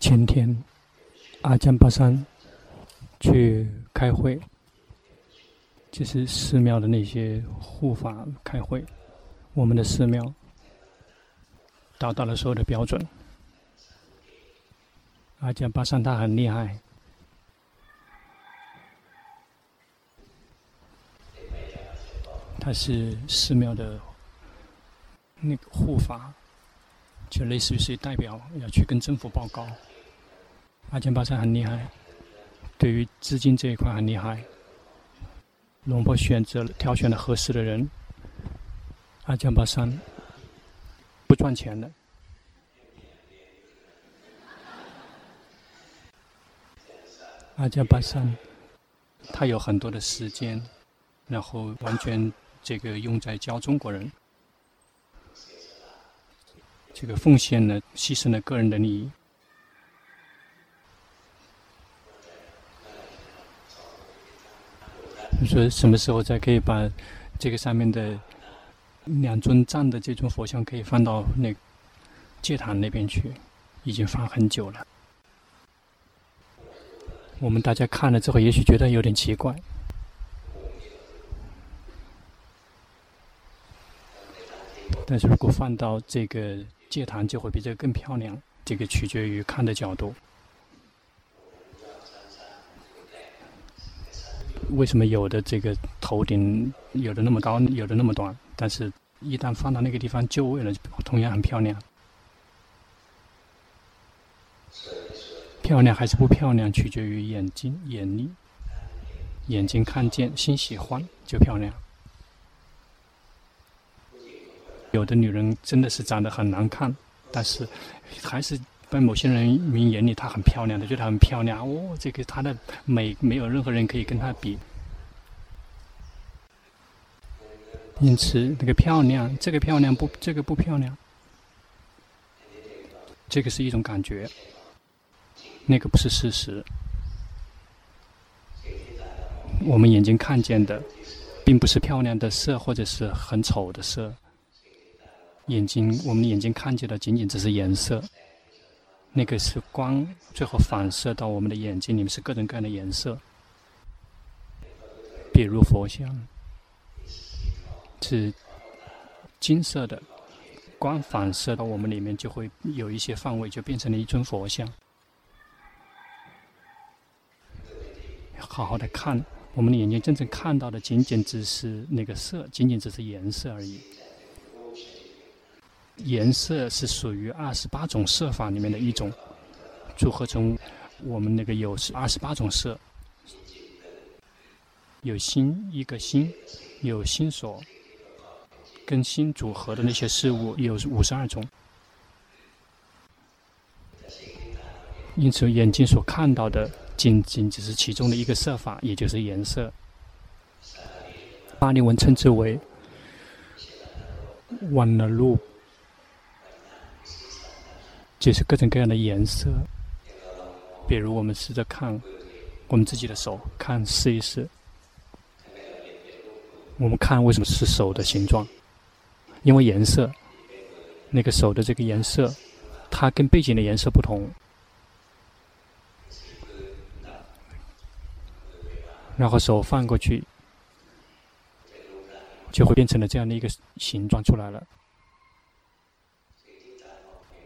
前天，阿江巴山去开会，就是寺庙的那些护法开会，我们的寺庙达到了所有的标准。阿江巴山他很厉害，他是寺庙的那个护法，就类似于是代表要去跟政府报告。阿江巴山很厉害，对于资金这一块很厉害。龙婆选择了挑选了合适的人。阿江巴山不赚钱的。阿加巴山他有很多的时间，然后完全这个用在教中国人，这个奉献了，牺牲了个人的利益。你说什么时候才可以把这个上面的两尊站的这尊佛像可以放到那个戒坛那边去？已经放很久了。我们大家看了之后，也许觉得有点奇怪。但是如果放到这个戒坛，就会比这个更漂亮。这个取决于看的角度。为什么有的这个头顶有的那么高，有的那么短？但是，一旦放到那个地方就位了，同样很漂亮。漂亮还是不漂亮，取决于眼睛眼力。眼睛看见，心喜欢就漂亮。有的女人真的是长得很难看，但是还是。在某些人民眼里，她很漂亮的，觉得她很漂亮。哦，这个她的美没有任何人可以跟她比。因此，那个漂亮，这个漂亮不，这个不漂亮。这个是一种感觉，那个不是事实。我们眼睛看见的，并不是漂亮的色，或者是很丑的色。眼睛，我们的眼睛看见的，仅仅只是颜色。那个是光，最后反射到我们的眼睛里面是各种各样的颜色，比如佛像是金色的，光反射到我们里面就会有一些范围，就变成了一尊佛像。好好的看，我们的眼睛真正看到的仅仅只是那个色，仅仅只是颜色而已。颜色是属于二十八种色法里面的一种，组合成我们那个有二十八种色，有心一个心，有心所跟心组合的那些事物有五十二种，因此眼睛所看到的仅仅只是其中的一个色法，也就是颜色。巴利文称之为万那鲁。就是各种各样的颜色，比如我们试着看我们自己的手，看试一试。我们看为什么是手的形状？因为颜色，那个手的这个颜色，它跟背景的颜色不同。然后手放过去，就会变成了这样的一个形状出来了。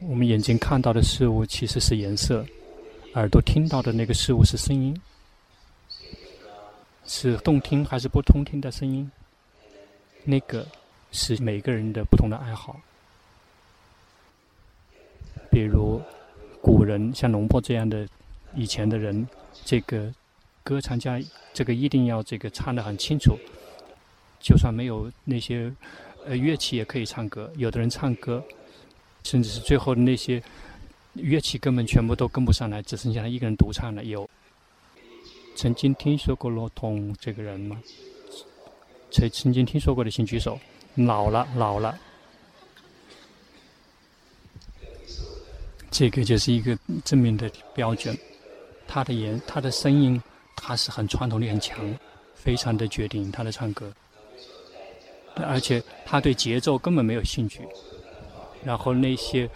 我们眼睛看到的事物其实是颜色，耳朵听到的那个事物是声音，是动听还是不动听的声音？那个是每个人的不同的爱好。比如古人像龙婆这样的以前的人，这个歌唱家，这个一定要这个唱得很清楚，就算没有那些呃乐器也可以唱歌。有的人唱歌。甚至是最后的那些乐器根本全部都跟不上来，只剩下他一个人独唱了。有曾经听说过罗通这个人吗？曾曾经听说过的请举手。老了，老了。这个就是一个证明的标准。他的言，他的声音，他是很传统力很强，非常的决定他的唱歌。而且他对节奏根本没有兴趣。然后那些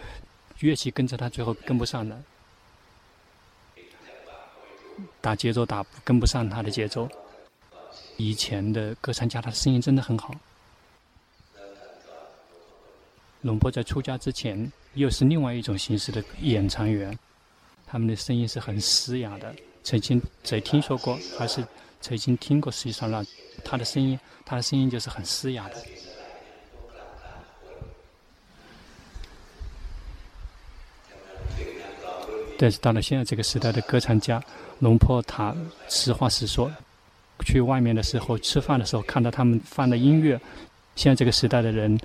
乐器跟着他，最后跟不上了，打节奏打跟不上他的节奏。以前的歌唱家，他的声音真的很好。龙波在出家之前，又是另外一种形式的演唱员，他们的声音是很嘶哑的。曾经在听说过，还是曾经听过？实际上呢，他的声音，他的声音就是很嘶哑的。但是到了现在这个时代的歌唱家，龙波他实话实说，去外面的时候吃饭的时候，看到他们放的音乐，现在这个时代的人。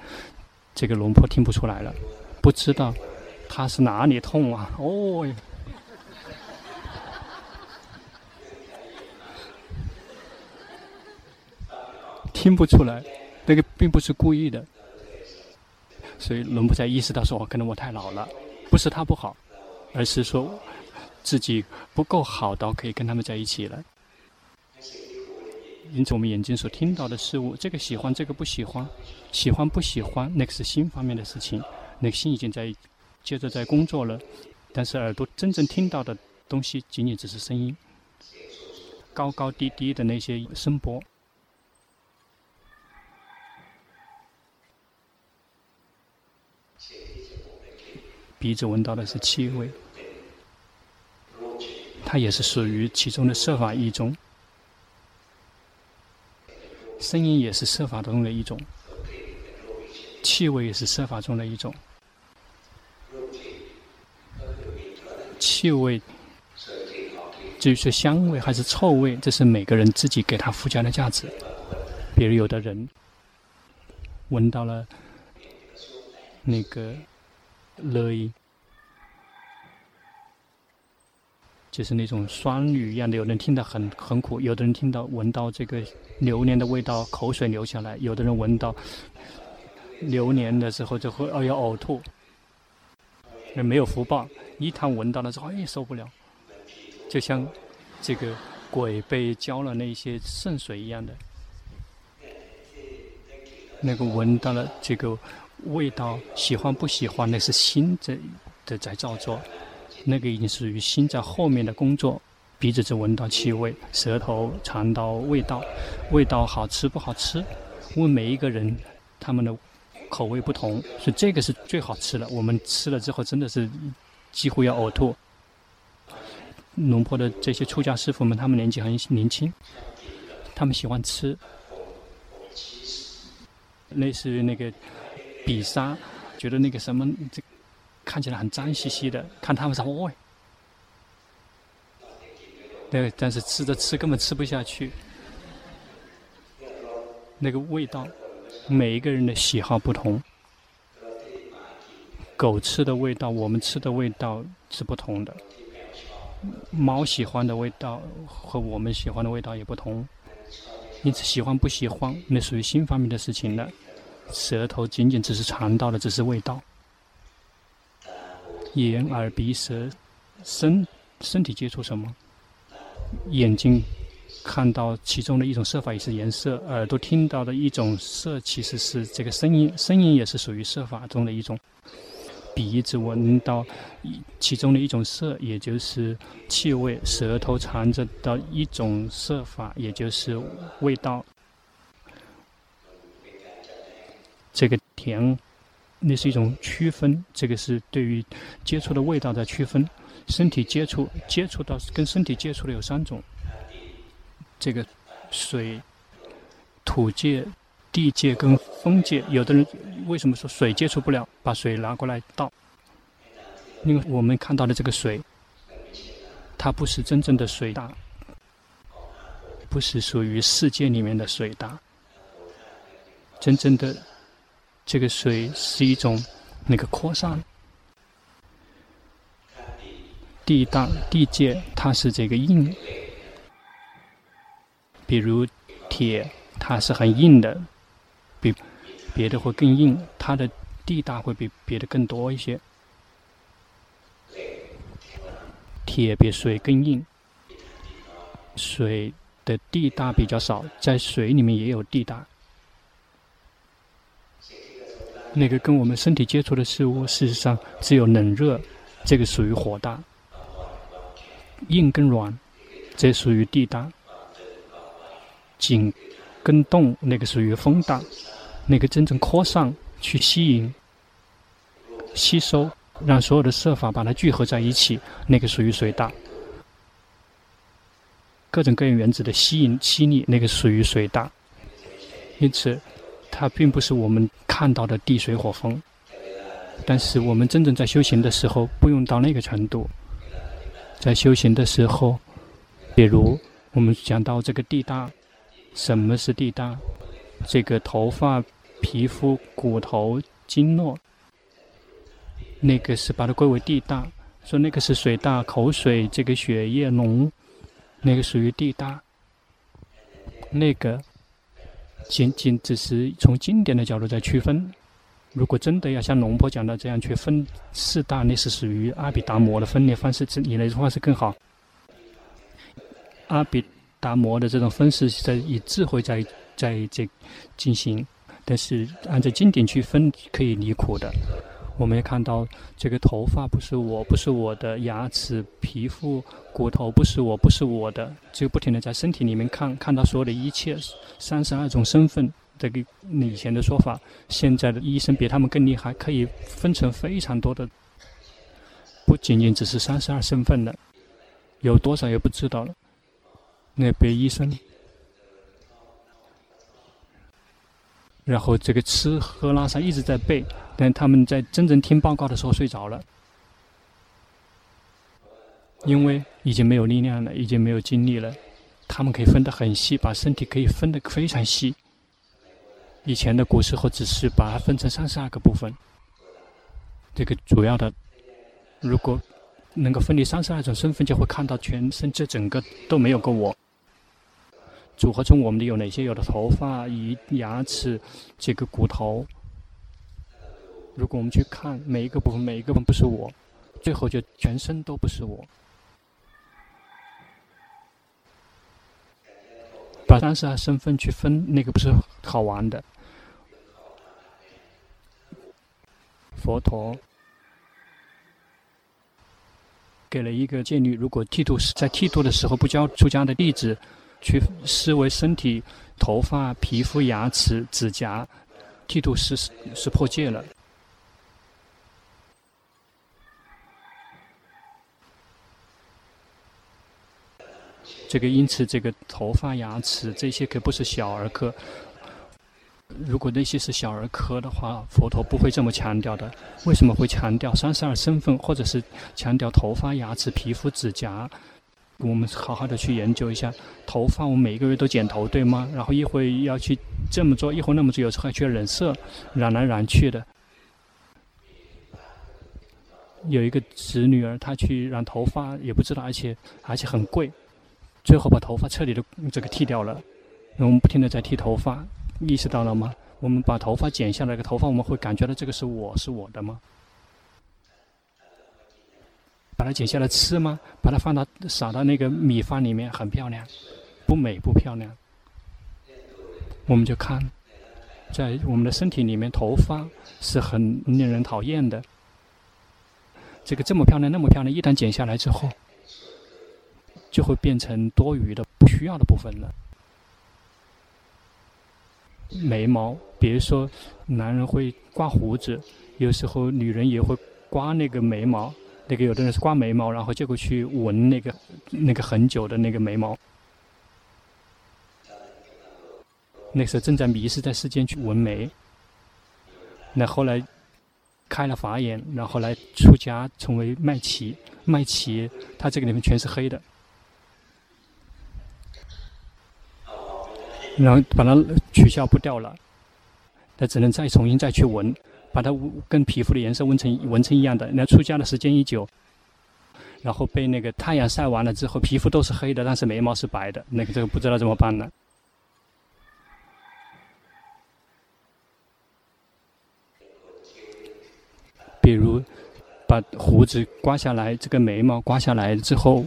这个龙婆听不出来了，不知道他是哪里痛啊？哦，听不出来，那个并不是故意的，所以龙婆才意识到说，可能我太老了，不是他不好，而是说自己不够好到可以跟他们在一起了。因此，我们眼睛所听到的事物，这个喜欢，这个不喜欢，喜欢不喜欢，那个是心方面的事情，那个心已经在接着在工作了。但是耳朵真正听到的东西，仅仅只是声音，高高低低的那些声波。鼻子闻到的是气味，它也是属于其中的色法一种。声音也是色法中的一种，气味也是色法中的一种。气味，至于是香味还是臭味，这是每个人自己给他附加的价值。比如有的人闻到了那个乐意。就是那种酸雨一样的，有人听到很很苦，有的人听到闻到这个榴莲的味道，口水流下来；有的人闻到榴莲的时候就会哦要呕吐。没有福报，一旦闻到了之后，哎受不了，就像这个鬼被浇了那些圣水一样的。那个闻到了这个味道，喜欢不喜欢，那是心在的在造作。那个已经属于心在后面的工作，鼻子只闻到气味，舌头尝到味道，味道好吃不好吃？问每一个人，他们的口味不同，所以这个是最好吃的。我们吃了之后真的是几乎要呕吐。龙坡的这些出家师傅们，他们年纪很年轻，他们喜欢吃，类似于那个比沙，觉得那个什么这。看起来很脏兮兮的，看他们说哦，对，但是吃着吃根本吃不下去，那个味道，每一个人的喜好不同，狗吃的味道，我们吃的味道是不同的，猫喜欢的味道和我们喜欢的味道也不同，因此喜欢不喜欢，那属于心方面的事情了，舌头仅仅只是尝到的只是味道。眼、耳、鼻、舌、身，身体接触什么？眼睛看到其中的一种色法也是颜色，耳朵听到的一种色其实是这个声音，声音也是属于色法中的一种。鼻子闻到其中的一种色，也就是气味；舌头尝着的一种色法，也就是味道。这个甜。那是一种区分，这个是对于接触的味道的区分。身体接触接触到跟身体接触的有三种，这个水、土界、地界跟风界。有的人为什么说水接触不了？把水拿过来倒。因为我们看到的这个水，它不是真正的水大，不是属于世界里面的水大，真正的。这个水是一种那个扩散，地大地界，它是这个硬，比如铁，它是很硬的，比别的会更硬，它的地大会比别的更多一些。铁比水更硬，水的地大比较少，在水里面也有地大。那个跟我们身体接触的事物，事实上只有冷热，这个属于火大；硬跟软，这属于地大；紧跟动，那个属于风大；那个真正扩散去吸引、吸收，让所有的色法把它聚合在一起，那个属于水大；各种各样原子的吸引、吸力，那个属于水大。因此。它并不是我们看到的地水火风，但是我们真正在修行的时候，不用到那个程度。在修行的时候，比如我们讲到这个地大，什么是地大？这个头发、皮肤、骨头、经络，那个是把它归为地大。说那个是水大，口水这个血液浓，那个属于地大。那个。仅仅只是从经典的角度在区分。如果真的要像龙婆讲的这样去分四大，那是属于阿比达摩的分裂方式，这你来说话是更好。阿比达摩的这种分是在以智慧在在这进行，但是按照经典去分可以离苦的。我们也看到，这个头发不是我，不是我的；牙齿、皮肤、骨头不是我，不是我的。就不停的在身体里面看，看到所有的一切三十二种身份。这个以前的说法，现在的医生比他们更厉害，可以分成非常多的，不仅仅只是三十二身份了，有多少也不知道了。那边医生。然后这个吃喝拉撒一直在背，但他们在真正听报告的时候睡着了，因为已经没有力量了，已经没有精力了。他们可以分得很细，把身体可以分得非常细。以前的古时候只是把它分成三十二个部分，这个主要的，如果能够分离三十二种身份，就会看到全身这整个都没有个我。组合成我们的有哪些？有的头发、牙牙齿、这个骨头。如果我们去看每一个部分，每一个部分不是我，最后就全身都不是我。把三十二身份去分，那个不是好玩的。佛陀给了一个戒律：如果剃度是在剃度的时候不教出家的弟子。去视为身体、头发、皮肤、牙齿、指甲，剃度是是破戒了。这个因此，这个头发、牙齿这些可不是小儿科。如果那些是小儿科的话，佛陀不会这么强调的。为什么会强调三十二身份，或者是强调头发、牙齿、皮肤、指甲？我们好好的去研究一下头发，我们每个月都剪头，对吗？然后一会要去这么做，一会那么做，有时候还去染色，染来染去的。有一个侄女儿，她去染头发，也不知道，而且而且很贵，最后把头发彻底的这个剃掉了。我们不停的在剃头发，意识到了吗？我们把头发剪下来，个头发我们会感觉到这个是我是我的吗？把它剪下来吃吗？把它放到撒到那个米饭里面，很漂亮，不美不漂亮。我们就看，在我们的身体里面，头发是很令人讨厌的。这个这么漂亮，那么漂亮，一旦剪下来之后，就会变成多余的、不需要的部分了。眉毛，比如说男人会刮胡子，有时候女人也会刮那个眉毛。那个有的人是刮眉毛，然后结果去纹那个那个很久的那个眉毛。那时候正在迷失在世间去纹眉，那后来开了法眼，然后来出家成为麦琪。麦琪他这个里面全是黑的，然后把它取消不掉了，他只能再重新再去纹。把它跟皮肤的颜色纹成纹成一样的。那出家的时间一久，然后被那个太阳晒完了之后，皮肤都是黑的，但是眉毛是白的。那个这个不知道怎么办呢？比如把胡子刮下来，这个眉毛刮下来之后，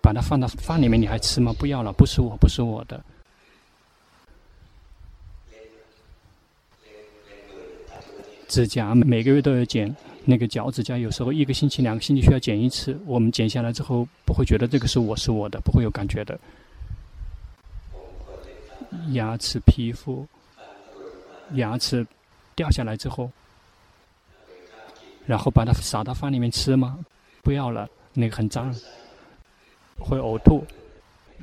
把它放到饭里面，你还吃吗？不要了，不是我，不是我的。指甲每个月都要剪，那个脚指甲有时候一个星期、两个星期需要剪一次。我们剪下来之后，不会觉得这个是我是我的，不会有感觉的。牙齿、皮肤，牙齿掉下来之后，然后把它撒到饭里面吃吗？不要了，那个很脏，会呕吐。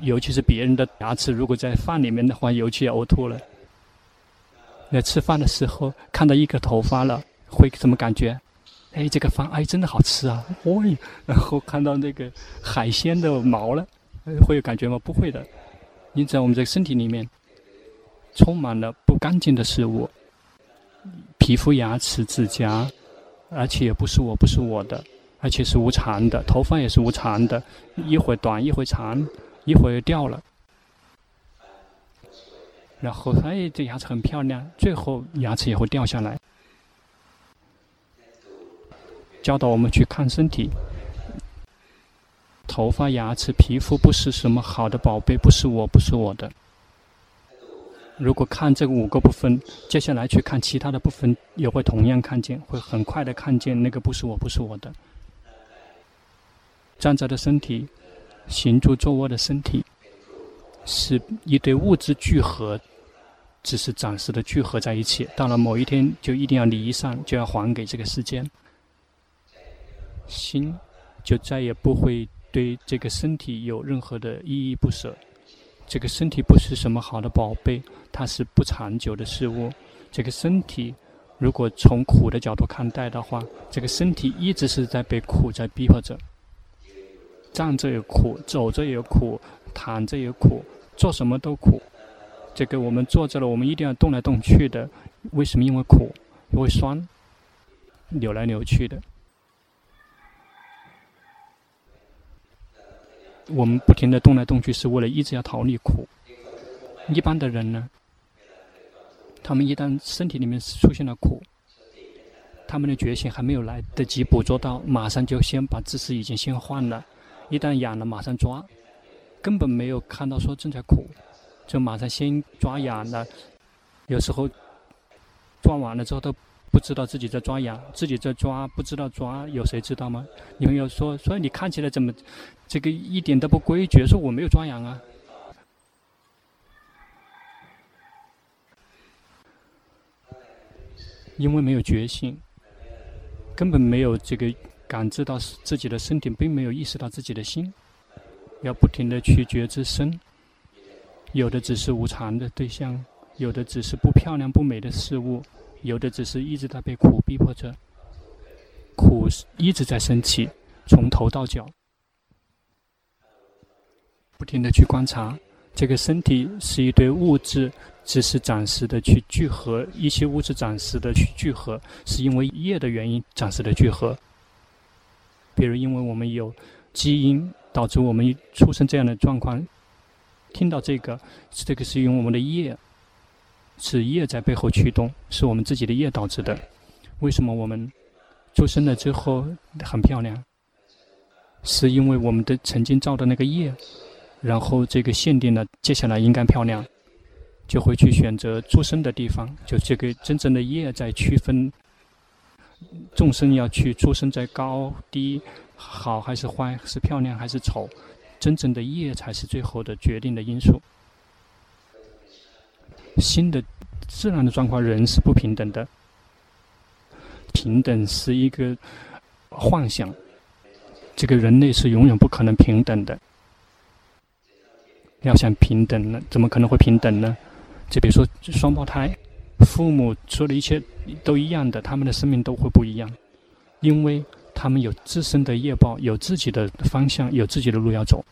尤其是别人的牙齿，如果在饭里面的话，尤其呕吐了。那吃饭的时候看到一个头发了，会什么感觉？哎，这个饭哎真的好吃啊！哦，然后看到那个海鲜的毛了，会有感觉吗？不会的。因此，我们这个身体里面充满了不干净的事物，皮肤、牙齿、指甲，而且也不是我，不是我的，而且是无常的。头发也是无常的，一会短，一会长，一会又掉了。然后，哎，这牙齿很漂亮，最后牙齿也会掉下来。教导我们去看身体，头发、牙齿、皮肤不是什么好的宝贝，不是我，不是我的。如果看这五个部分，接下来去看其他的部分，也会同样看见，会很快的看见那个不是我，不是我的。站着的身体，行住坐卧的身体。是一堆物质聚合，只是暂时的聚合在一起。到了某一天，就一定要离散，就要还给这个世间。心就再也不会对这个身体有任何的依依不舍。这个身体不是什么好的宝贝，它是不长久的事物。这个身体，如果从苦的角度看待的话，这个身体一直是在被苦在逼迫着。站着有苦，走着有苦，躺着有苦。做什么都苦，这个我们坐着了，我们一定要动来动去的。为什么？因为苦，因为酸，扭来扭去的。我们不停的动来动去，是为了一直要逃离苦。一般的人呢，他们一旦身体里面出现了苦，他们的觉醒还没有来得及捕捉到，马上就先把姿势已经先换了。一旦痒了，马上抓。根本没有看到说正在苦，就马上先抓痒了。有时候抓完了之后都不知道自己在抓痒，自己在抓不知道抓，有谁知道吗？有朋友说，所以你看起来怎么这个一点都不规矩？说我没有抓痒啊，因为没有觉性，根本没有这个感知到自己的身体，并没有意识到自己的心。要不停的去觉知身，有的只是无常的对象，有的只是不漂亮不美的事物，有的只是一直在被苦逼迫着，苦一直在升起，从头到脚，不停的去观察，这个身体是一堆物质，只是暂时的去聚合，一些物质暂时的去聚合，是因为业的原因暂时的聚合，比如因为我们有基因。导致我们出生这样的状况，听到这个，这个是因为我们的业，是业在背后驱动，是我们自己的业导致的。为什么我们出生了之后很漂亮？是因为我们的曾经造的那个业，然后这个限定了接下来应该漂亮，就会去选择出生的地方。就这个真正的业在区分众生要去出生在高低。好还是坏，是漂亮还是丑，真正的业才是最后的决定的因素。新的自然的状况，人是不平等的，平等是一个幻想，这个人类是永远不可能平等的。要想平等呢，怎么可能会平等呢？就比如说双胞胎，父母说的一切都一样的，他们的生命都会不一样，因为。他们有自身的业报，有自己的方向，有自己的路要走。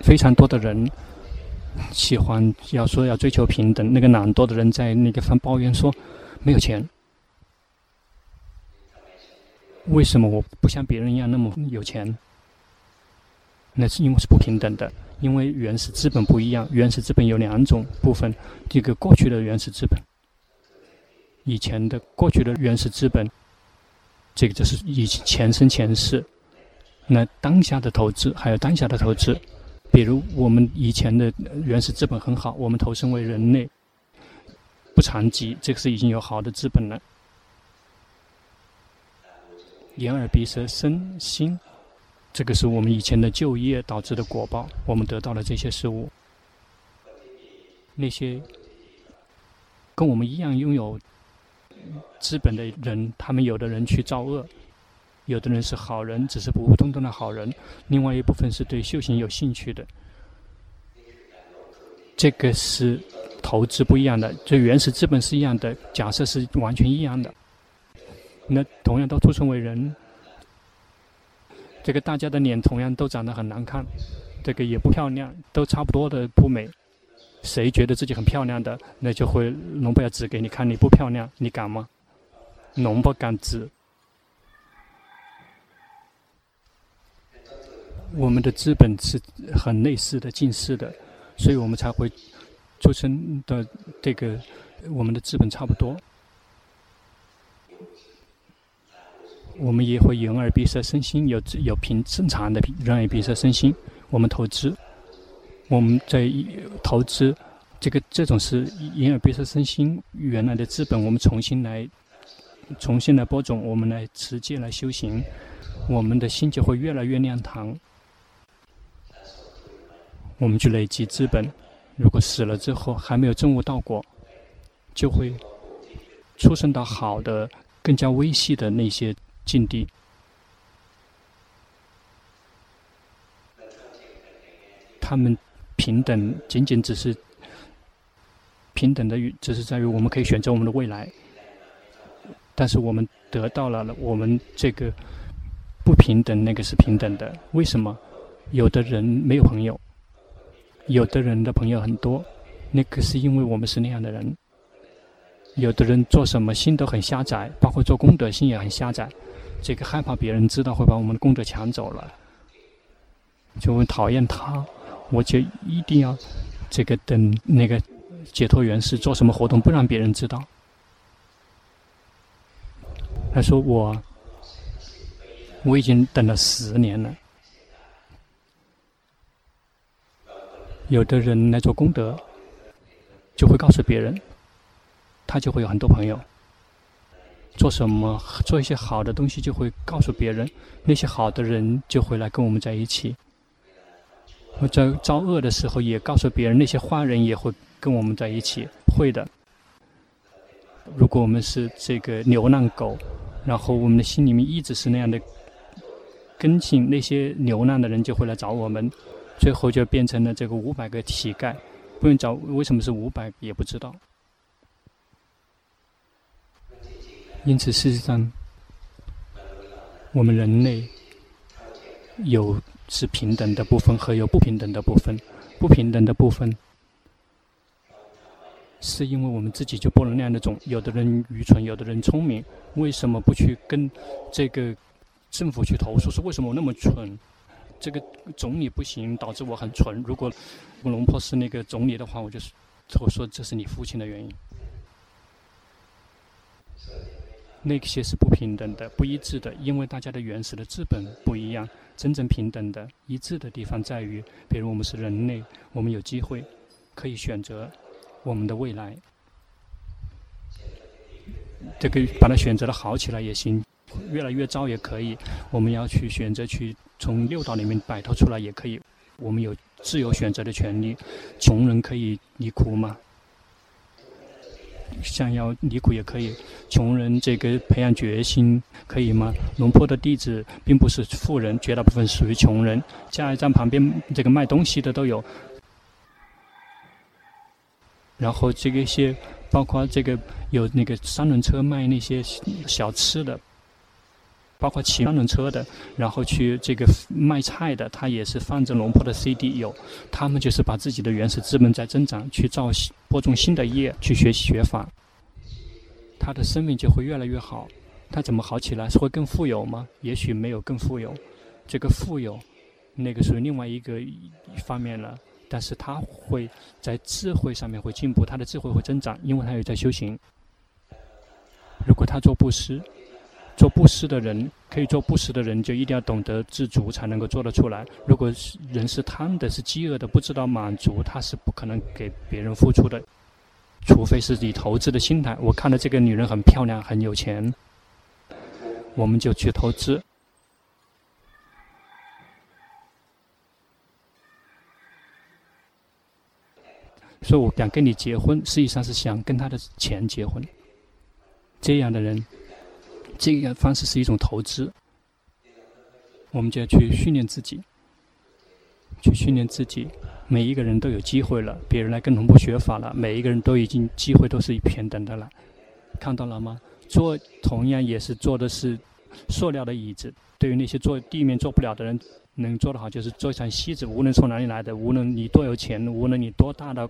非常多的人喜欢要说要追求平等，那个懒惰的人在那个方抱怨说没有钱。为什么我不像别人一样那么有钱？那是因为是不平等的，因为原始资本不一样。原始资本有两种部分，这个过去的原始资本。以前的过去的原始资本，这个就是以前生前世。那当下的投资还有当下的投资，比如我们以前的原始资本很好，我们投生为人类，不残疾，这个是已经有好的资本了。眼耳鼻舌身心，这个是我们以前的旧业导致的果报，我们得到了这些事物。那些跟我们一样拥有资本的人，他们有的人去造恶，有的人是好人，只是普普通通的好人。另外一部分是对修行有兴趣的，这个是投资不一样的，这原始资本是一样的，假设是完全一样的。那同样都出生为人，这个大家的脸同样都长得很难看，这个也不漂亮，都差不多的不美。谁觉得自己很漂亮的，那就会龙婆要指给你看，你不漂亮，你敢吗？龙婆敢指。我们的资本是很类似的、近似的，所以我们才会出生的这个，我们的资本差不多。我们也会眼耳鼻舌身心有有平正常的眼耳鼻舌身心，我们投资。我们在投资这个这种是眼耳鼻舌身心原来的资本，我们重新来重新来播种，我们来持戒来修行，我们的心就会越来越亮堂。我们去累积资本，如果死了之后还没有证悟到果，就会出生到好的、更加微细的那些境地。他们。平等仅仅只是平等的，只是在于我们可以选择我们的未来。但是我们得到了我们这个不平等，那个是平等的。为什么？有的人没有朋友，有的人的朋友很多，那个是因为我们是那样的人。有的人做什么心都很狭窄，包括做功德心也很狭窄。这个害怕别人知道会把我们的功德抢走了，就会讨厌他。我就一定要这个等那个解脱元师做什么活动，不让别人知道。他说我我已经等了十年了。有的人来做功德，就会告诉别人，他就会有很多朋友。做什么做一些好的东西，就会告诉别人，那些好的人就会来跟我们在一起。我在造恶的时候，也告诉别人，那些坏人也会跟我们在一起。会的。如果我们是这个流浪狗，然后我们的心里面一直是那样的根性，那些流浪的人就会来找我们，最后就变成了这个五百个乞丐。不用找，为什么是五百也不知道。因此，事实上，我们人类有。是平等的部分和有不平等的部分，不平等的部分，是因为我们自己就播了那样的种，有的人愚蠢，有的人聪明，为什么不去跟这个政府去投诉？说为什么我那么蠢？这个总理不行，导致我很蠢。如果龙婆是那个总理的话，我就是我说这是你父亲的原因。那些是不平等的、不一致的，因为大家的原始的资本不一样。真正平等的、一致的地方在于，比如我们是人类，我们有机会可以选择我们的未来。这个把它选择的好起来也行，越来越糟也可以。我们要去选择去从六道里面摆脱出来也可以。我们有自由选择的权利。穷人可以离苦吗？想要离苦也可以，穷人这个培养决心可以吗？龙坡的弟子并不是富人，绝大部分属于穷人。加油站旁边这个卖东西的都有，然后这个一些包括这个有那个三轮车卖那些小吃的，包括骑三轮车的，然后去这个卖菜的，他也是放着龙婆的 CD 有，他们就是把自己的原始资本在增长，去造播种新的业，去学习学法，他的生命就会越来越好。他怎么好起来？是会更富有吗？也许没有更富有，这个富有，那个属于另外一个方面了。但是他会在智慧上面会进步，他的智慧会增长，因为他有在修行。如果他做布施。做布施的人，可以做布施的人，就一定要懂得知足，才能够做得出来。如果是人是贪的，是饥饿的，不知道满足，他是不可能给别人付出的。除非是以投资的心态，我看到这个女人很漂亮，很有钱，我们就去投资。所以我想跟你结婚，实际上是想跟他的钱结婚。这样的人，这个方式是一种投资。我们就要去训练自己，去训练自己。每一个人都有机会了，别人来跟龙波学法了，每一个人都已经机会都是平等的了。看到了吗？坐同样也是坐的是塑料的椅子。对于那些坐地面坐不了的人，能做得好就是坐一张席子。无论从哪里来的，无论你多有钱，无论你多大的，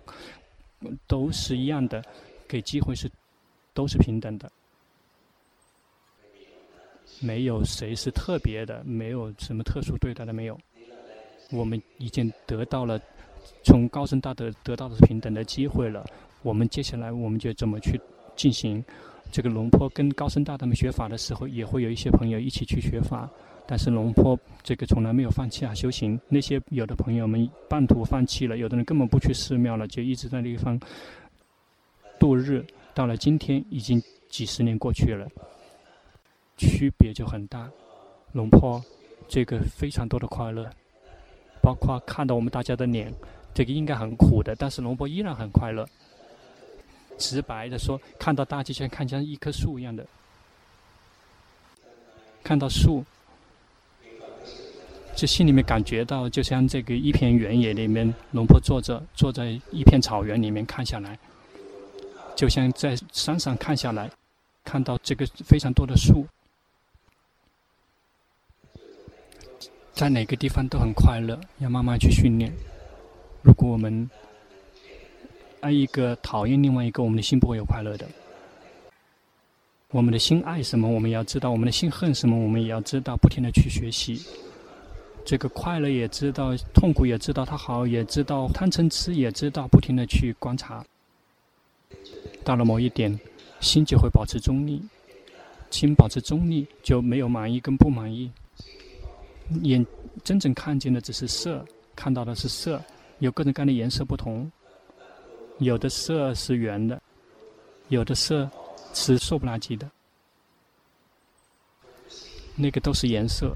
都是一样的，给机会是都是平等的。没有谁是特别的，没有什么特殊对待的，没有。我们已经得到了从高僧大德得到的平等的机会了。我们接下来我们就怎么去进行？这个龙坡跟高僧大德们学法的时候，也会有一些朋友一起去学法。但是龙坡这个从来没有放弃啊修行。那些有的朋友们半途放弃了，有的人根本不去寺庙了，就一直在那地方度日。到了今天，已经几十年过去了。区别就很大，龙坡这个非常多的快乐，包括看到我们大家的脸，这个应该很苦的，但是龙坡依然很快乐。直白的说，看到大家像看像一棵树一样的，看到树，就心里面感觉到，就像这个一片原野里面，龙坡坐着，坐在一片草原里面看下来，就像在山上看下来，看到这个非常多的树。在哪个地方都很快乐，要慢慢去训练。如果我们爱一个讨厌另外一个，我们的心不会有快乐的。我们的心爱什么，我们也要知道；我们的心恨什么，我们也要知道。不停的去学习，这个快乐也知道，痛苦也知道，它好也知道，贪嗔痴也知道。不停的去观察，到了某一点，心就会保持中立。心保持中立，就没有满意跟不满意。眼真正看见的只是色，看到的是色，有各种各样的颜色不同，有的色是圆的，有的色是瘦不拉几的，那个都是颜色。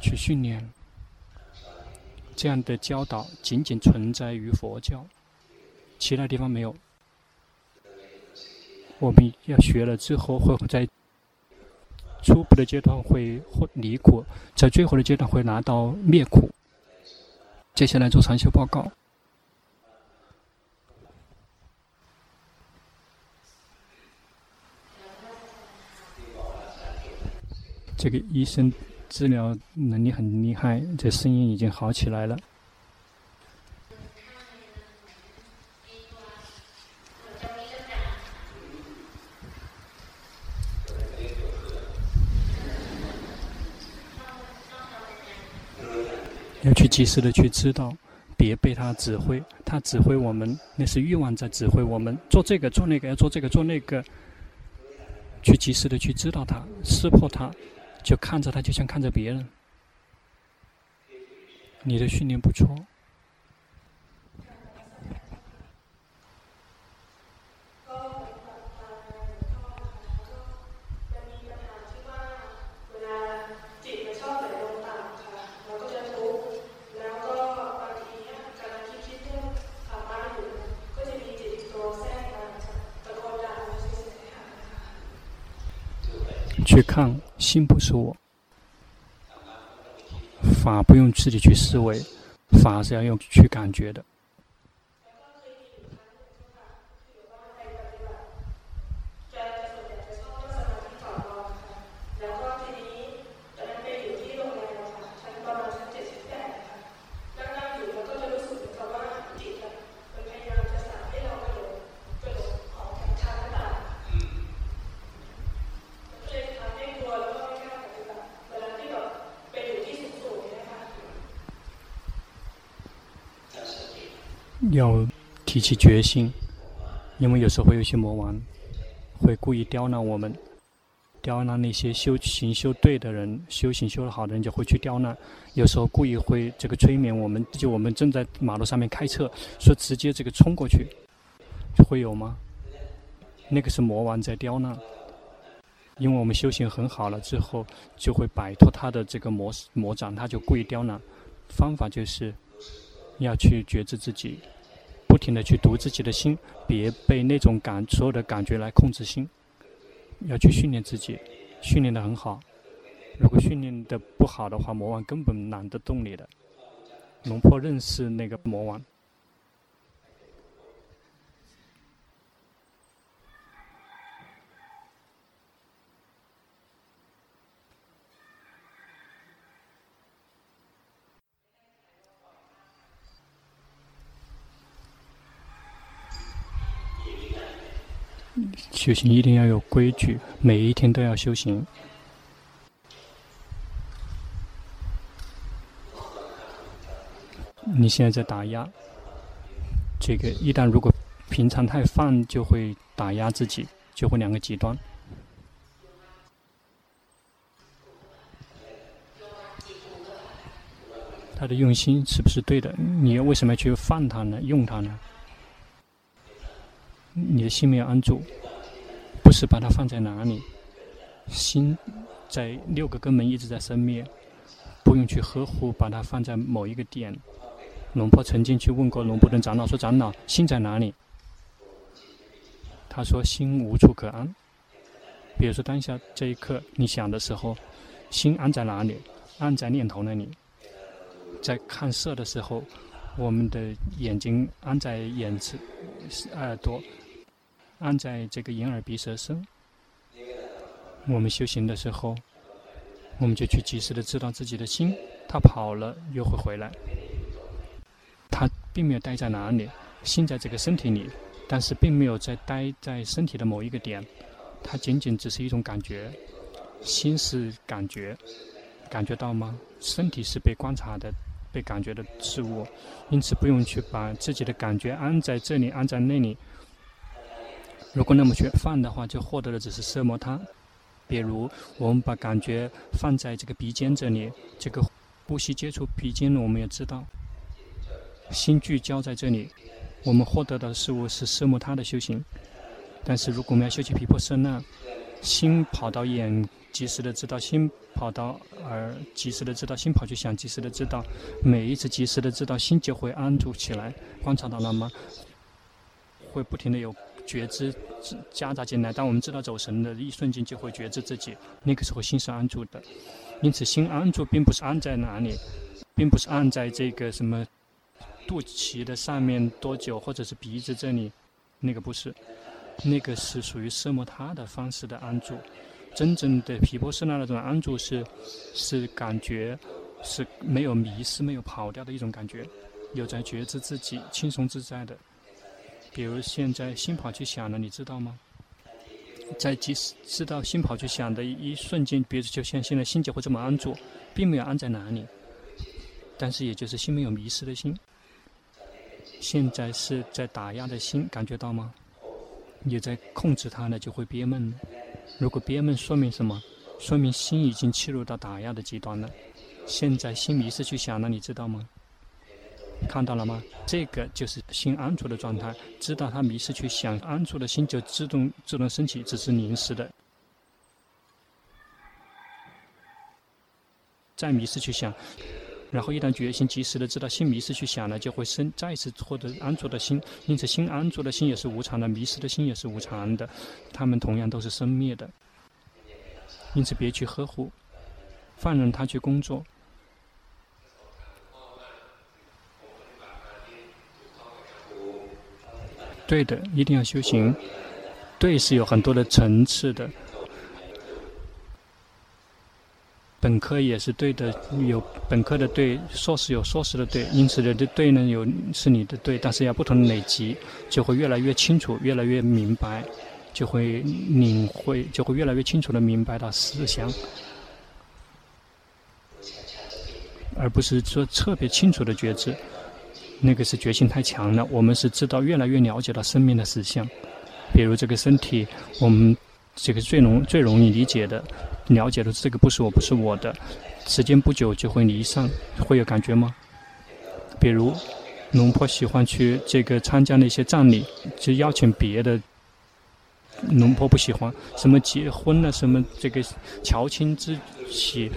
去训练这样的教导，仅仅存在于佛教，其他地方没有。我们要学了之后，会在。初步的阶段会会离苦，在最后的阶段会拿到灭苦。接下来做禅修报告。这个医生治疗能力很厉害，这声音已经好起来了。及时的去知道，别被他指挥。他指挥我们，那是欲望在指挥我们做这个做那个，要做这个做那个。去及时的去知道他，识破他，就看着他，就像看着别人。你的训练不错。去看，心不是我，法不用自己去思维，法是要用去感觉的。要提起决心，因为有时候会有些魔王会故意刁难我们，刁难那些修行修对的人，修行修得好的人就会去刁难。有时候故意会这个催眠我们，就我们正在马路上面开车，说直接这个冲过去，会有吗？那个是魔王在刁难。因为我们修行很好了之后，就会摆脱他的这个魔魔掌，他就故意刁难。方法就是要去觉知自己，不停的去读自己的心，别被那种感所有的感觉来控制心。要去训练自己，训练的很好。如果训练的不好的话，魔王根本懒得动你的。龙婆认识那个魔王。修行一定要有规矩，每一天都要修行。你现在在打压，这个一旦如果平常太放，就会打压自己，就会两个极端。他的用心是不是对的？你为什么要去放他呢？用他呢？你的心没有安住，是把它放在哪里？心在六个根门一直在生灭，不用去呵护，把它放在某一个点。龙婆曾经去问过龙布顿长老说：“长老，心在哪里？”他说：“心无处可安。”比如说当下这一刻，你想的时候，心安在哪里？安在念头那里。在看色的时候，我们的眼睛安在眼睛、耳朵，安在这个眼耳鼻舌身。我们修行的时候，我们就去及时的知道自己的心，它跑了又会回来。它并没有待在哪里，心在这个身体里，但是并没有在待在身体的某一个点，它仅仅只是一种感觉，心是感觉，感觉到吗？身体是被观察的、被感觉的事物，因此不用去把自己的感觉安在这里、安在那里。如果那么去放的话，就获得的只是色魔他。比如我们把感觉放在这个鼻尖这里，这个呼吸接触鼻尖，我们也知道。心聚焦在这里，我们获得的事物是色摩他的修行。但是如果我们要修习毗婆舍那，心跑到眼，及时的知道；心跑到耳，及时的知道；心跑去想，及时的知道。每一次及时的知道，心就会安住起来。观察到了吗？会不停的有觉知夹杂进来。当我们知道走神的一瞬间，就会觉知自己。那个时候心是安住的。因此，心安住并不是安在哪里，并不是安在这个什么。肚脐的上面多久，或者是鼻子这里，那个不是，那个是属于色摩他的方式的安住。真正的毗婆舍那那种安住是，是感觉，是没有迷失、没有跑掉的一种感觉，有在觉知自己轻松自在的。比如现在心跑去想了，你知道吗？在即使知道心跑去想的一瞬间，比如就像现在心就会这么安住，并没有安在哪里，但是也就是心没有迷失的心。现在是在打压的心，感觉到吗？也在控制它呢，就会憋闷。如果憋闷，说明什么？说明心已经切入到打压的极端了。现在心迷失去想了，你知道吗？看到了吗？这个就是心安住的状态。知道它迷失去想，安住的心就自动自动升起，只是临时的。再迷失去想。然后一旦决心及时的知道心迷失去想了，就会生再次获得安住的心。因此，心安住的心也是无常的，迷失的心也是无常的，他们同样都是生灭的。因此，别去呵护，放任他去工作。对的，一定要修行。对，是有很多的层次的。本科也是对的，有本科的对，硕士有硕士的对，因此的对呢，有是你的对，但是要不同的累积，就会越来越清楚，越来越明白，就会领会，就会越来越清楚的明白到思想，而不是说特别清楚的觉知，那个是决心太强了。我们是知道越来越了解到生命的实相，比如这个身体，我们这个最容最容易理解的。了解的这个不是我，不是我的，时间不久就会离散，会有感觉吗？比如龙婆喜欢去这个参加那些葬礼，就邀请别的。龙婆不喜欢什么结婚了，什么这个乔亲之喜，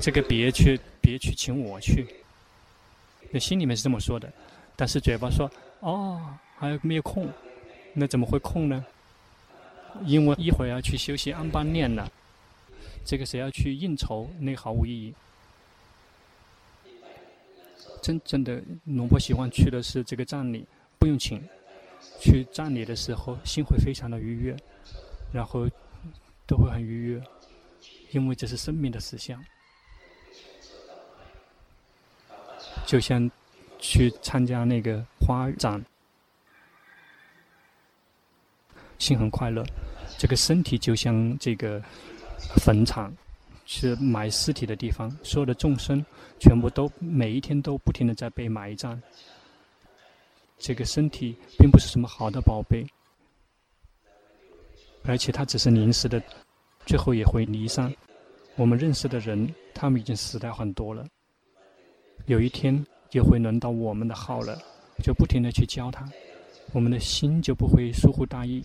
这个别去别去请我去。心里面是这么说的，但是嘴巴说哦，还没有空，那怎么会空呢？因为一会儿要去休息安般念了，这个是要去应酬，那毫无意义。真正的龙婆喜欢去的是这个葬礼，不用请。去葬礼的时候，心会非常的愉悦，然后都会很愉悦，因为这是生命的实相。就像去参加那个花展，心很快乐。这个身体就像这个坟场，是埋尸体的地方，所有的众生全部都每一天都不停的在被埋葬。这个身体并不是什么好的宝贝，而且它只是临时的，最后也会离散。我们认识的人，他们已经死掉很多了。有一天就会轮到我们的号了，就不停的去教他，我们的心就不会疏忽大意，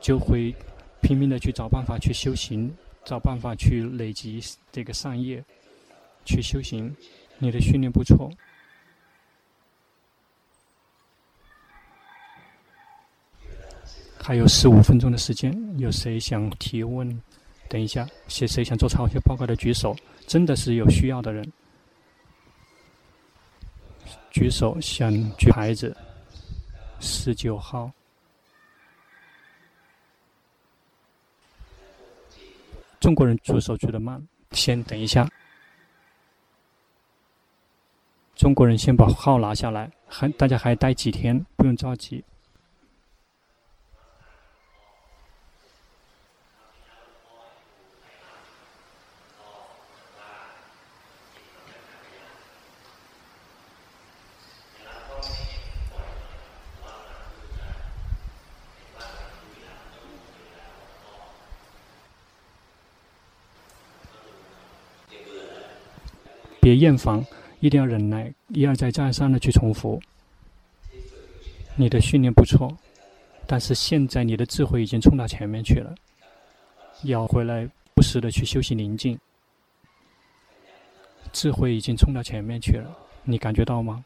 就会拼命的去找办法去修行，找办法去累积这个善业，去修行。你的训练不错。还有十五分钟的时间，有谁想提问？等一下，谁谁想做抄写报告的举手？真的是有需要的人，举手想举牌子。十九号，中国人举手举得慢，先等一下。中国人先把号拿下来，还大家还待几天，不用着急。别厌烦，一定要忍耐，一而再、再而三的去重复。你的训练不错，但是现在你的智慧已经冲到前面去了，要回来不时的去休息宁静。智慧已经冲到前面去了，你感觉到吗？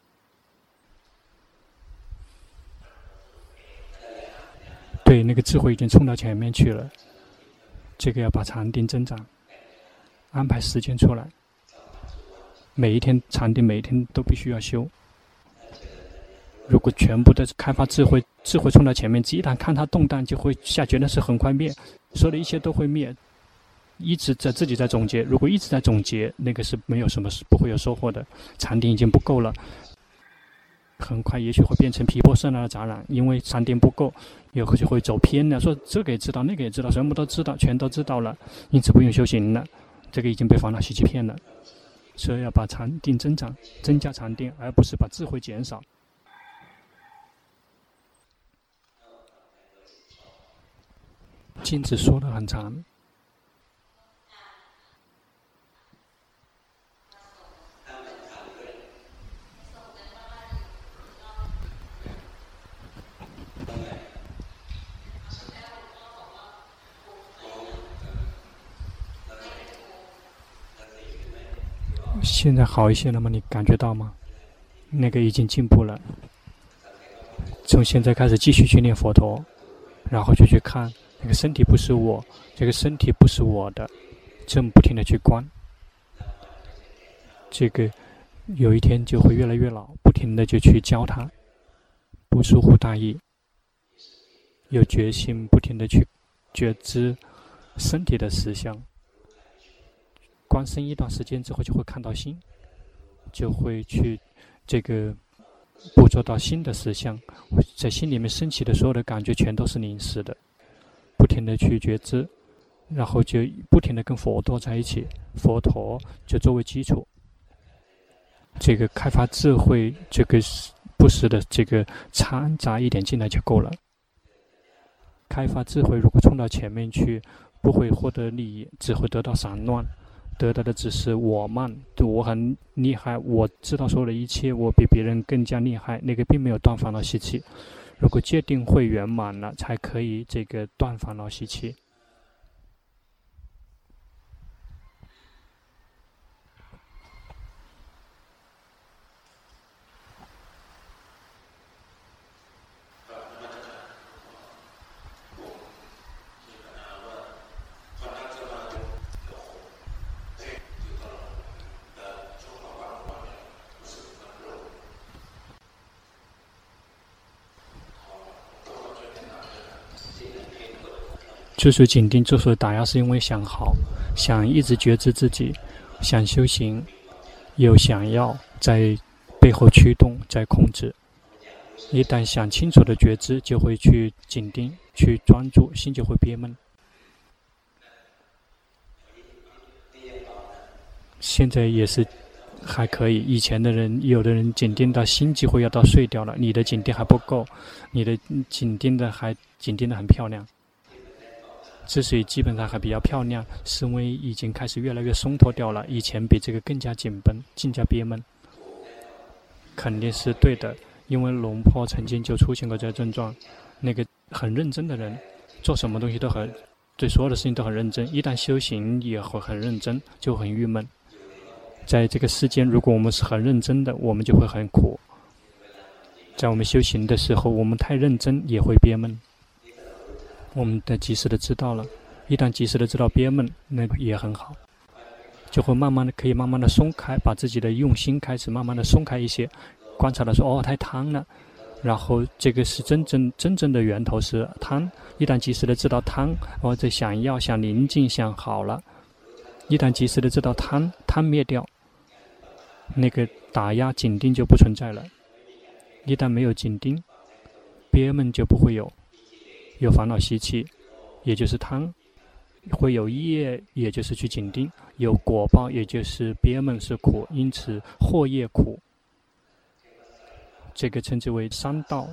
对，那个智慧已经冲到前面去了。这个要把禅定增长，安排时间出来。每一天禅定，每一天都必须要修。如果全部的开发智慧，智慧冲到前面，一旦看它动荡，就会下觉得是很快灭，所有的一切都会灭。一直在自己在总结，如果一直在总结，那个是没有什么，是不会有收获的。禅定已经不够了，很快也许会变成皮破色那的杂染，因为禅定不够，有可就会走偏了。说这个也知道，那个也知道，什么都知道，全都知道了，因此不用修行了。这个已经被烦恼习气骗了。所以要把禅定增长，增加禅定，而不是把智慧减少。镜子说的很长。现在好一些了吗？你感觉到吗？那个已经进步了。从现在开始继续去念佛陀，然后就去看那个身体不是我，这个身体不是我的，这么不停的去观，这个有一天就会越来越老，不停的就去教他，不疏忽大意，有决心，不停的去觉知身体的实相。观身一段时间之后，就会看到心，就会去这个捕捉到新的实相，在心里面升起的所有的感觉全都是临时的，不停的去觉知，然后就不停的跟佛陀在一起，佛陀就作为基础，这个开发智慧，这个不时的这个掺杂一点进来就够了。开发智慧如果冲到前面去，不会获得利益，只会得到散乱。得到的只是我慢，我很厉害，我知道所有的一切，我比别人更加厉害。那个并没有断烦恼习气。如果界定会圆满了，才可以这个断烦恼习气。就是紧盯，就是打压，是因为想好，想一直觉知自己，想修行，又想要在背后驱动，在控制。一旦想清楚的觉知，就会去紧盯，去专注，心就会憋闷。现在也是还可以，以前的人，有的人紧盯到心几乎要到碎掉了，你的紧盯还不够，你的紧盯的还紧盯的很漂亮。之所以基本上还比较漂亮，是因为已经开始越来越松脱掉了。以前比这个更加紧绷，更加憋闷，肯定是对的。因为龙坡曾经就出现过这个症状，那个很认真的人，做什么东西都很，对所有的事情都很认真。一旦修行也会很认真，就很郁闷。在这个世间，如果我们是很认真的，我们就会很苦。在我们修行的时候，我们太认真也会憋闷。我们得及时的知道了，一旦及时的知道憋闷，那也很好，就会慢慢的可以慢慢的松开，把自己的用心开始慢慢的松开一些，观察到说哦，太贪了，然后这个是真正真正的源头是贪，一旦及时的知道贪，或者想要想宁静想好了，一旦及时的知道贪，贪灭掉，那个打压紧盯就不存在了，一旦没有紧盯，憋闷就不会有。有烦恼习气，也就是贪；会有业，也就是去紧盯；有果报，也就是憋闷是苦，因此惑业苦。这个称之为三道。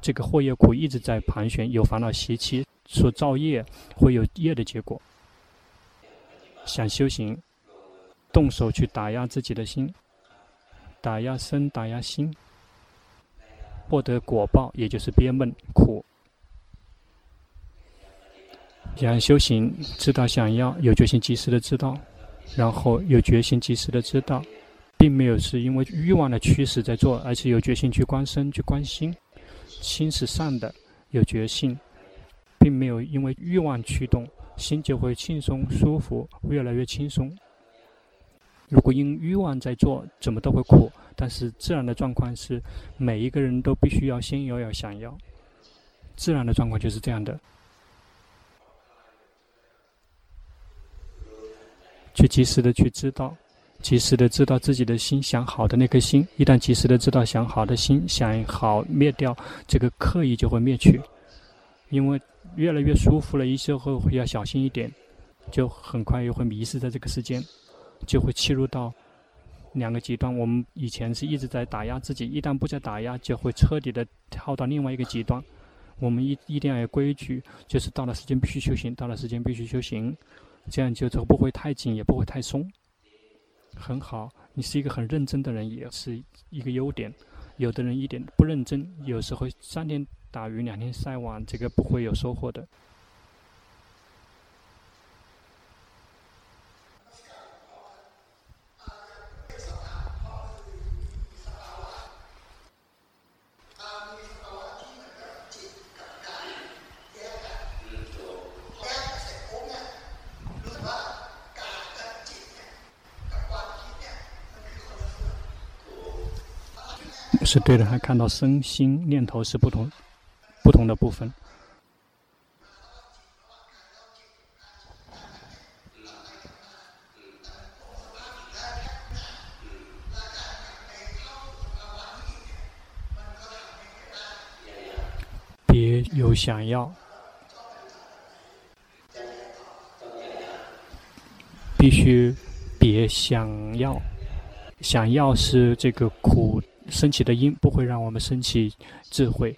这个惑业苦一直在盘旋，有烦恼习气所造业，会有业的结果。想修行，动手去打压自己的心，打压身，打压心。获得果报，也就是憋闷苦。想修行，知道想要有决心，及时的知道，然后有决心，及时的知道，并没有是因为欲望的驱使在做，而是有决心去观身、去观心。心是善的，有决心，并没有因为欲望驱动，心就会轻松舒服，越来越轻松。如果因欲望在做，怎么都会苦。但是自然的状况是，每一个人都必须要先有要想要。自然的状况就是这样的。去及时的去知道，及时的知道自己的心想好的那颗心。一旦及时的知道想好的心，想好灭掉这个刻意就会灭去。因为越来越舒服了，一些后会要小心一点，就很快又会迷失在这个世间。就会切入到两个极端。我们以前是一直在打压自己，一旦不再打压，就会彻底的跳到另外一个极端。我们一一定要有规矩，就是到了时间必须修行，到了时间必须修行，这样就走不会太紧，也不会太松。很好，你是一个很认真的人，也是一个优点。有的人一点不认真，有时候三天打鱼两天晒网，这个不会有收获的。对的，还看到身心念头是不同，不同的部分。别有想要，必须别想要，想要是这个苦。升起的因不会让我们升起智慧。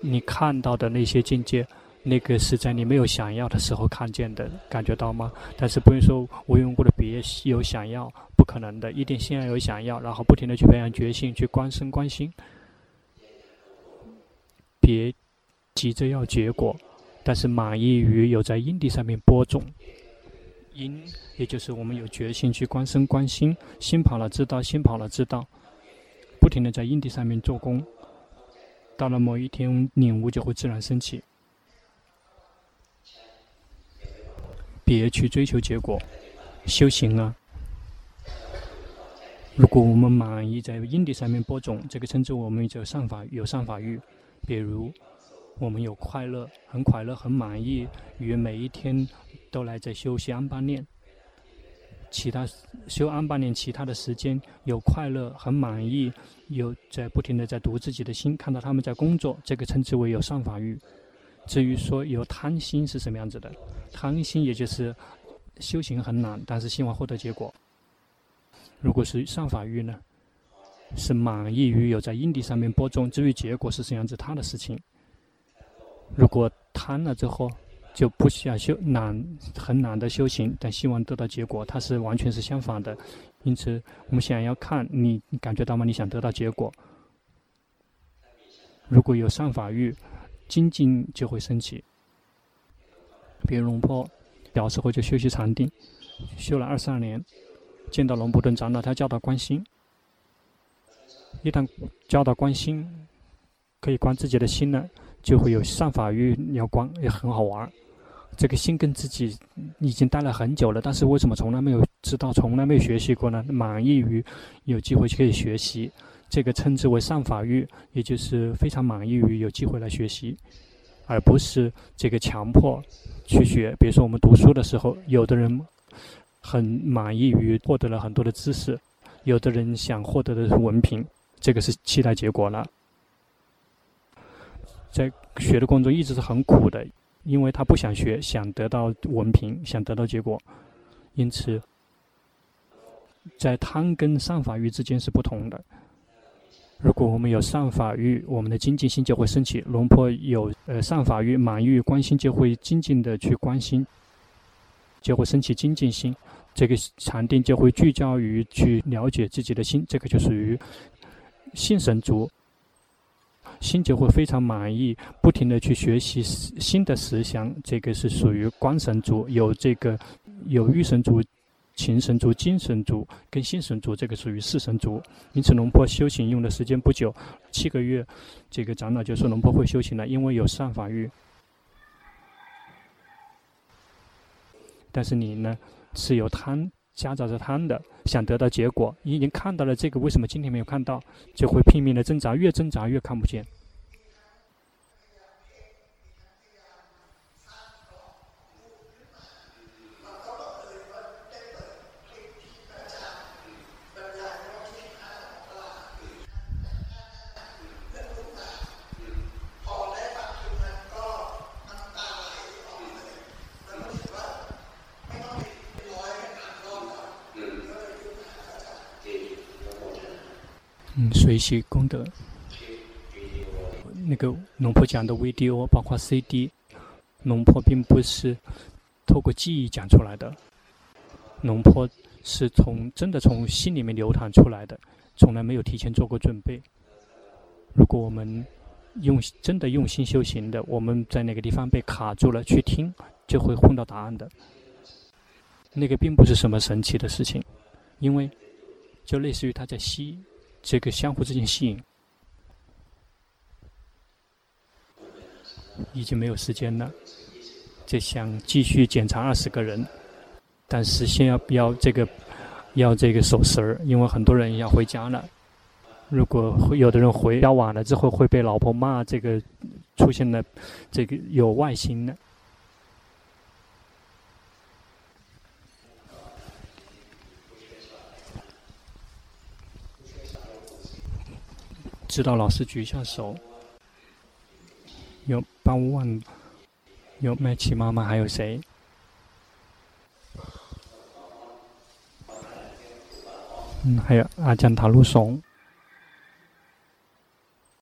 你看到的那些境界，那个是在你没有想要的时候看见的，感觉到吗？但是不用说无缘无故的别有想要，不可能的，一定先要有想要，然后不停的去培养决心，去观身观心，别急着要结果，但是满意于有在因地上面播种，因也就是我们有决心去观身观心，心跑了知道，心跑了知道，不停的在因地上面做工，到了某一天领悟就会自然升起。别去追求结果，修行啊！如果我们满意在因地上面播种，这个称之为我们有善法有善法欲。比如，我们有快乐，很快乐，很满意于每一天都来在修习安般念。其他修安般念，其他的时间有快乐，很满意，有在不停的在读自己的心，看到他们在工作，这个称之为有上法欲。至于说有贪心是什么样子的？贪心也就是修行很难，但是希望获得结果。如果是上法欲呢，是满意于有在因地上面播种，至于结果是什么样子，他的事情。如果贪了之后，就不想修懒很懒的修行，但希望得到结果，它是完全是相反的。因此，我们想要看你，感觉到吗？你想得到结果。如果有善法欲。精进就会升起。比如龙婆小时候就修习禅定，修了二十二年，见到龙布顿长老，他教导观心。一旦教导观心，可以观自己的心了，就会有善法欲要光，也很好玩。这个心跟自己已经待了很久了，但是为什么从来没有知道，从来没有学习过呢？满意于有机会可以学习。这个称之为善法欲，也就是非常满意于有机会来学习，而不是这个强迫去学。比如说我们读书的时候，有的人很满意于获得了很多的知识，有的人想获得的是文凭，这个是期待结果了。在学的过程中一直是很苦的，因为他不想学，想得到文凭，想得到结果，因此在贪跟善法欲之间是不同的。如果我们有善法欲，我们的精进心就会升起。龙婆有呃善法欲，满欲、关心，就会精进的去关心，就会升起精进心。这个禅定就会聚焦于去了解自己的心，这个就属于心神足。心就会非常满意，不停的去学习新的思想，这个是属于观神族。有这个有欲神族。情神族、精神族跟心神族，这个属于四神族。因此，龙婆修行用的时间不久，七个月，这个长老就说龙婆会修行了，因为有善法欲。但是你呢，是有贪，夹杂着贪的，想得到结果。你已经看到了这个，为什么今天没有看到？就会拼命的挣扎，越挣扎越看不见。嗯，随喜功德。那个龙婆讲的 video 包括 CD，龙婆并不是透过记忆讲出来的，龙婆是从真的从心里面流淌出来的，从来没有提前做过准备。如果我们用真的用心修行的，我们在那个地方被卡住了，去听就会混到答案的。那个并不是什么神奇的事情，因为就类似于他在吸。这个相互之间吸引，已经没有时间了。就想继续检查二十个人，但是先要要这个要这个守时儿，因为很多人要回家了。如果会有的人回家晚了之后会被老婆骂，这个出现了这个有外心的。知道老师举一下手，有八五万，有麦琪妈妈，还有谁？嗯，还有阿江塔鲁松。